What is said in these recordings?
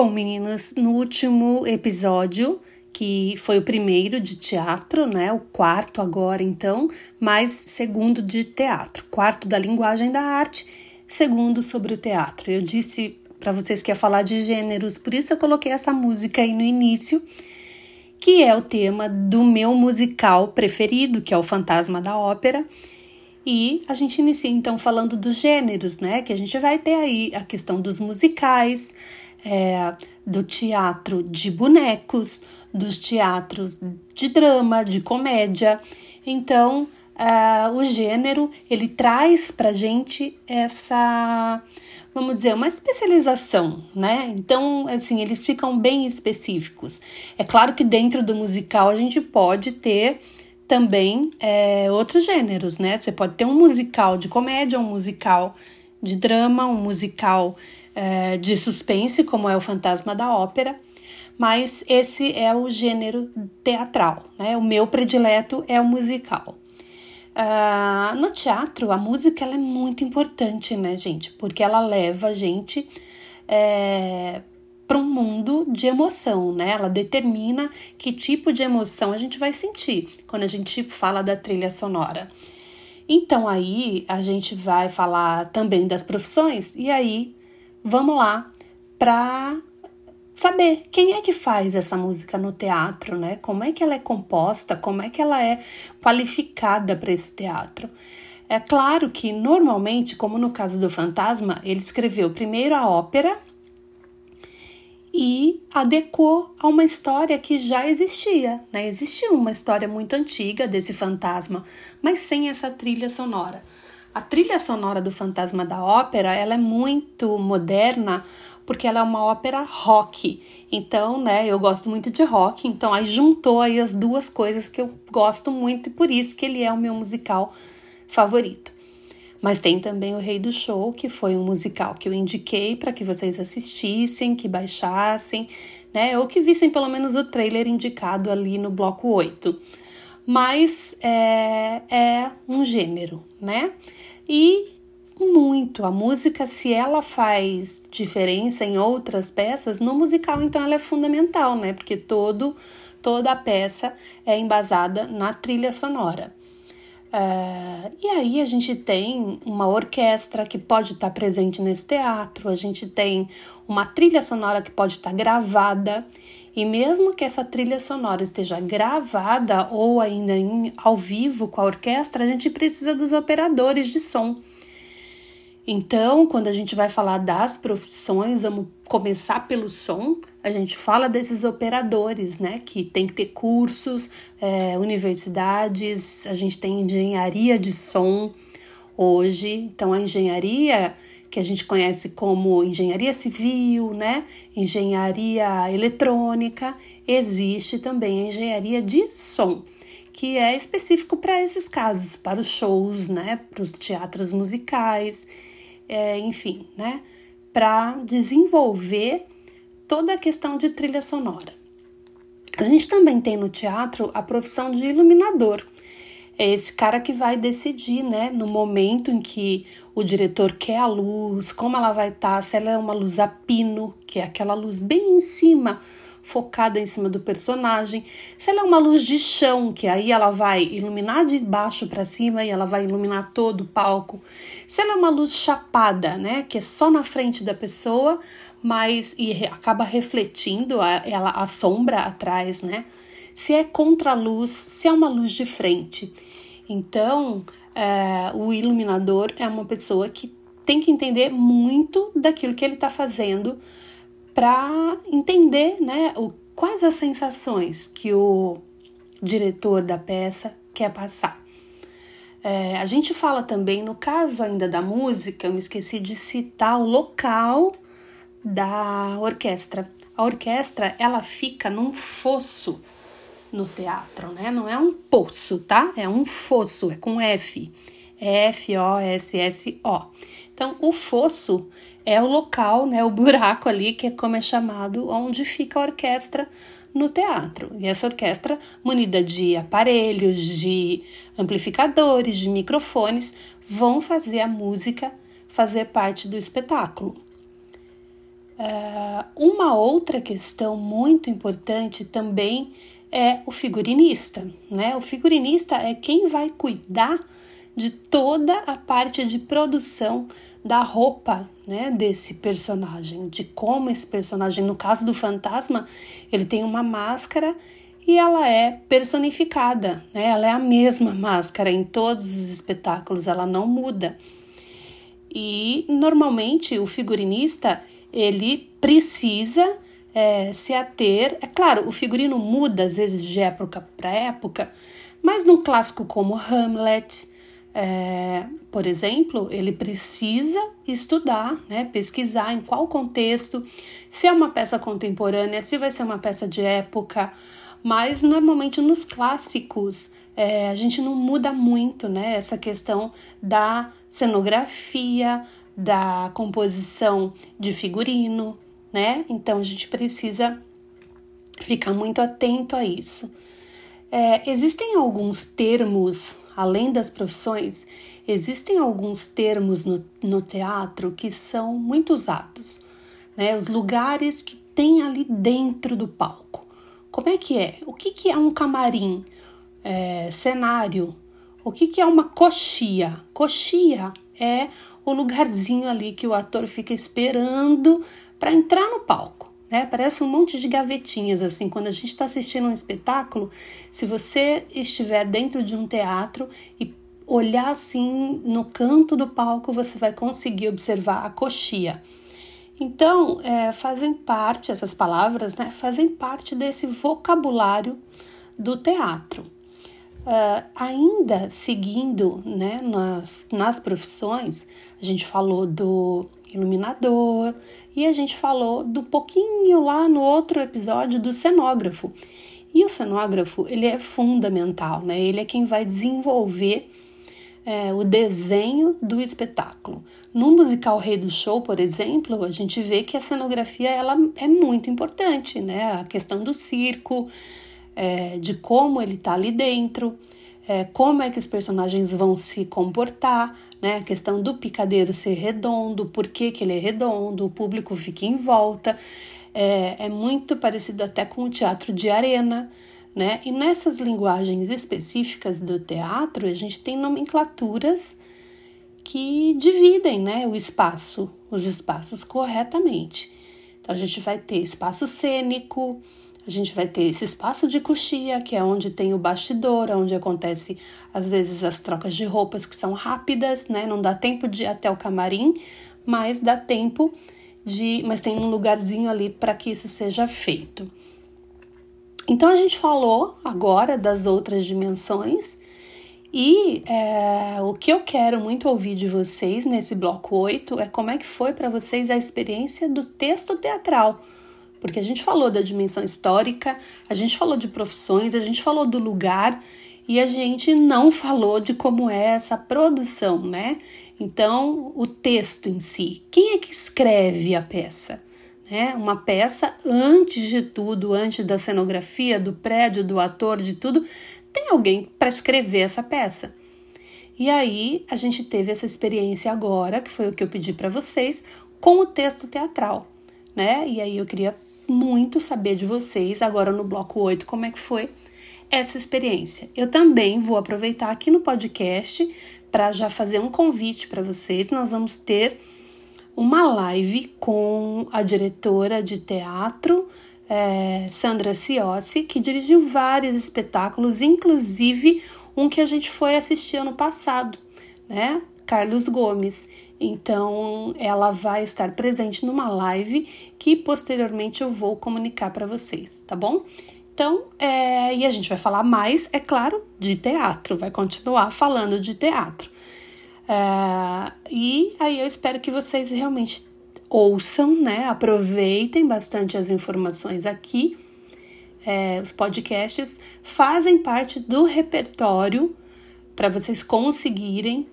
Bom, meninas, no último episódio, que foi o primeiro de teatro, né? O quarto agora, então, mais segundo de teatro. Quarto da linguagem da arte, segundo sobre o teatro. Eu disse para vocês que ia falar de gêneros, por isso eu coloquei essa música aí no início, que é o tema do meu musical preferido, que é o Fantasma da Ópera. E a gente inicia então falando dos gêneros, né? Que a gente vai ter aí a questão dos musicais, é, do teatro de bonecos, dos teatros de drama, de comédia. Então, uh, o gênero ele traz para gente essa, vamos dizer, uma especialização, né? Então, assim, eles ficam bem específicos. É claro que dentro do musical a gente pode ter também é, outros gêneros, né? Você pode ter um musical de comédia, um musical de drama, um musical é, de suspense, como é o Fantasma da Ópera, mas esse é o gênero teatral, né? O meu predileto é o musical. Uh, no teatro, a música ela é muito importante, né, gente? Porque ela leva a gente é, para um mundo de emoção, né? Ela determina que tipo de emoção a gente vai sentir quando a gente fala da trilha sonora. Então aí a gente vai falar também das profissões e aí vamos lá para saber quem é que faz essa música no teatro, né? Como é que ela é composta, como é que ela é qualificada para esse teatro. É claro que normalmente, como no caso do Fantasma, ele escreveu primeiro a ópera e adequou a uma história que já existia, né? Existia uma história muito antiga desse fantasma, mas sem essa trilha sonora. A trilha sonora do Fantasma da Ópera, ela é muito moderna porque ela é uma ópera rock. Então, né, eu gosto muito de rock, então aí juntou aí as duas coisas que eu gosto muito e por isso que ele é o meu musical favorito. Mas tem também o Rei do Show, que foi um musical que eu indiquei para que vocês assistissem, que baixassem, né? Ou que vissem pelo menos o trailer indicado ali no bloco 8. Mas é, é um gênero, né? E muito. A música, se ela faz diferença em outras peças, no musical então ela é fundamental, né? Porque todo toda a peça é embasada na trilha sonora. Uh, e aí a gente tem uma orquestra que pode estar presente nesse teatro, a gente tem uma trilha sonora que pode estar gravada, e mesmo que essa trilha sonora esteja gravada ou ainda em, ao vivo com a orquestra, a gente precisa dos operadores de som. Então, quando a gente vai falar das profissões, vamos começar pelo som. A gente fala desses operadores, né? Que tem que ter cursos, é, universidades, a gente tem engenharia de som hoje. Então, a engenharia que a gente conhece como engenharia civil, né? Engenharia eletrônica, existe também a engenharia de som que é específico para esses casos, para os shows, né, para os teatros musicais é, enfim, né, para desenvolver toda a questão de trilha sonora. A gente também tem no teatro a profissão de iluminador. É esse cara que vai decidir, né, no momento em que o diretor quer a luz, como ela vai estar, tá, se ela é uma luz a pino, que é aquela luz bem em cima, focada em cima do personagem. Se ela é uma luz de chão, que aí ela vai iluminar de baixo para cima e ela vai iluminar todo o palco. Se ela é uma luz chapada, né, que é só na frente da pessoa, mas e acaba refletindo a, ela a sombra atrás, né? Se é contra a luz, se é uma luz de frente. Então, é, o iluminador é uma pessoa que tem que entender muito daquilo que ele está fazendo para entender né, o, quais as sensações que o diretor da peça quer passar. É, a gente fala também, no caso ainda da música, eu me esqueci de citar o local da orquestra. A orquestra ela fica num fosso no teatro, né? Não é um poço, tá? É um fosso, é com F. F-O-S-S-O. Então, o fosso é o local, né, o buraco ali, que é como é chamado, onde fica a orquestra no teatro. E essa orquestra, munida de aparelhos, de amplificadores, de microfones, vão fazer a música fazer parte do espetáculo. Uh, uma outra questão muito importante também é o figurinista, né? O figurinista é quem vai cuidar de toda a parte de produção da roupa, né, desse personagem, de como esse personagem, no caso do fantasma, ele tem uma máscara e ela é personificada, né? Ela é a mesma máscara em todos os espetáculos, ela não muda. E normalmente o figurinista ele precisa é, se ater. É claro, o figurino muda às vezes de época para época, mas num clássico como Hamlet, é, por exemplo, ele precisa estudar, né, pesquisar em qual contexto, se é uma peça contemporânea, se vai ser uma peça de época, mas normalmente nos clássicos é, a gente não muda muito, né? Essa questão da cenografia, da composição de figurino, né? Então a gente precisa ficar muito atento a isso. É, existem alguns termos, além das profissões, existem alguns termos no, no teatro que são muito usados, né? Os lugares que tem ali dentro do palco. Como é que é? O que, que é um camarim? É, cenário? O que, que é uma coxia? Coxia é o lugarzinho ali que o ator fica esperando para entrar no palco. Né? Parece um monte de gavetinhas assim. Quando a gente está assistindo um espetáculo, se você estiver dentro de um teatro e olhar assim no canto do palco, você vai conseguir observar a coxia. Então, é, fazem parte, essas palavras, né, fazem parte desse vocabulário do teatro. Uh, ainda seguindo né, nas, nas profissões, a gente falou do iluminador e a gente falou do pouquinho lá no outro episódio do cenógrafo. E o cenógrafo ele é fundamental, né? Ele é quem vai desenvolver é, o desenho do espetáculo. No musical Rei do Show, por exemplo, a gente vê que a cenografia ela é muito importante, né? A questão do circo, é, de como ele está ali dentro, é, como é que os personagens vão se comportar, né? A questão do picadeiro ser redondo, por que, que ele é redondo, o público fica em volta. É, é muito parecido até com o teatro de arena né? E nessas linguagens específicas do teatro, a gente tem nomenclaturas que dividem, né, o espaço, os espaços corretamente. Então a gente vai ter espaço cênico, a gente vai ter esse espaço de coxia, que é onde tem o bastidor, onde acontece às vezes as trocas de roupas que são rápidas, né? Não dá tempo de ir até o camarim, mas dá tempo de, mas tem um lugarzinho ali para que isso seja feito. Então a gente falou agora das outras dimensões e é, o que eu quero muito ouvir de vocês nesse bloco 8 é como é que foi para vocês a experiência do texto teatral. Porque a gente falou da dimensão histórica, a gente falou de profissões, a gente falou do lugar e a gente não falou de como é essa produção, né? Então, o texto em si. Quem é que escreve a peça? né? Uma peça, antes de tudo, antes da cenografia, do prédio, do ator, de tudo, tem alguém para escrever essa peça. E aí a gente teve essa experiência agora, que foi o que eu pedi para vocês, com o texto teatral, né? E aí eu queria muito saber de vocês, agora no bloco 8, como é que foi essa experiência. Eu também vou aproveitar aqui no podcast para já fazer um convite para vocês. Nós vamos ter uma live com a diretora de teatro, é, Sandra Ciossi, que dirigiu vários espetáculos, inclusive um que a gente foi assistir ano passado, né? Carlos Gomes. Então, ela vai estar presente numa live que posteriormente eu vou comunicar para vocês, tá bom? Então, é, e a gente vai falar mais, é claro, de teatro, vai continuar falando de teatro. É, e aí eu espero que vocês realmente ouçam, né? Aproveitem bastante as informações aqui. É, os podcasts fazem parte do repertório para vocês conseguirem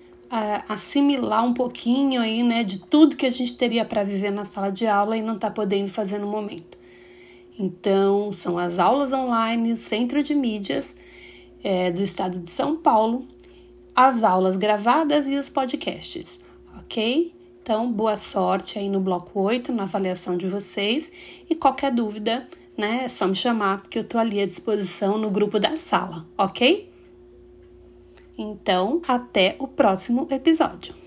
assimilar um pouquinho aí, né, de tudo que a gente teria para viver na sala de aula e não está podendo fazer no momento. Então, são as aulas online, o Centro de Mídias é, do Estado de São Paulo, as aulas gravadas e os podcasts, ok? Então, boa sorte aí no bloco 8, na avaliação de vocês. E qualquer dúvida, né, é só me chamar, porque eu tô ali à disposição no grupo da sala, ok? Então, até o próximo episódio.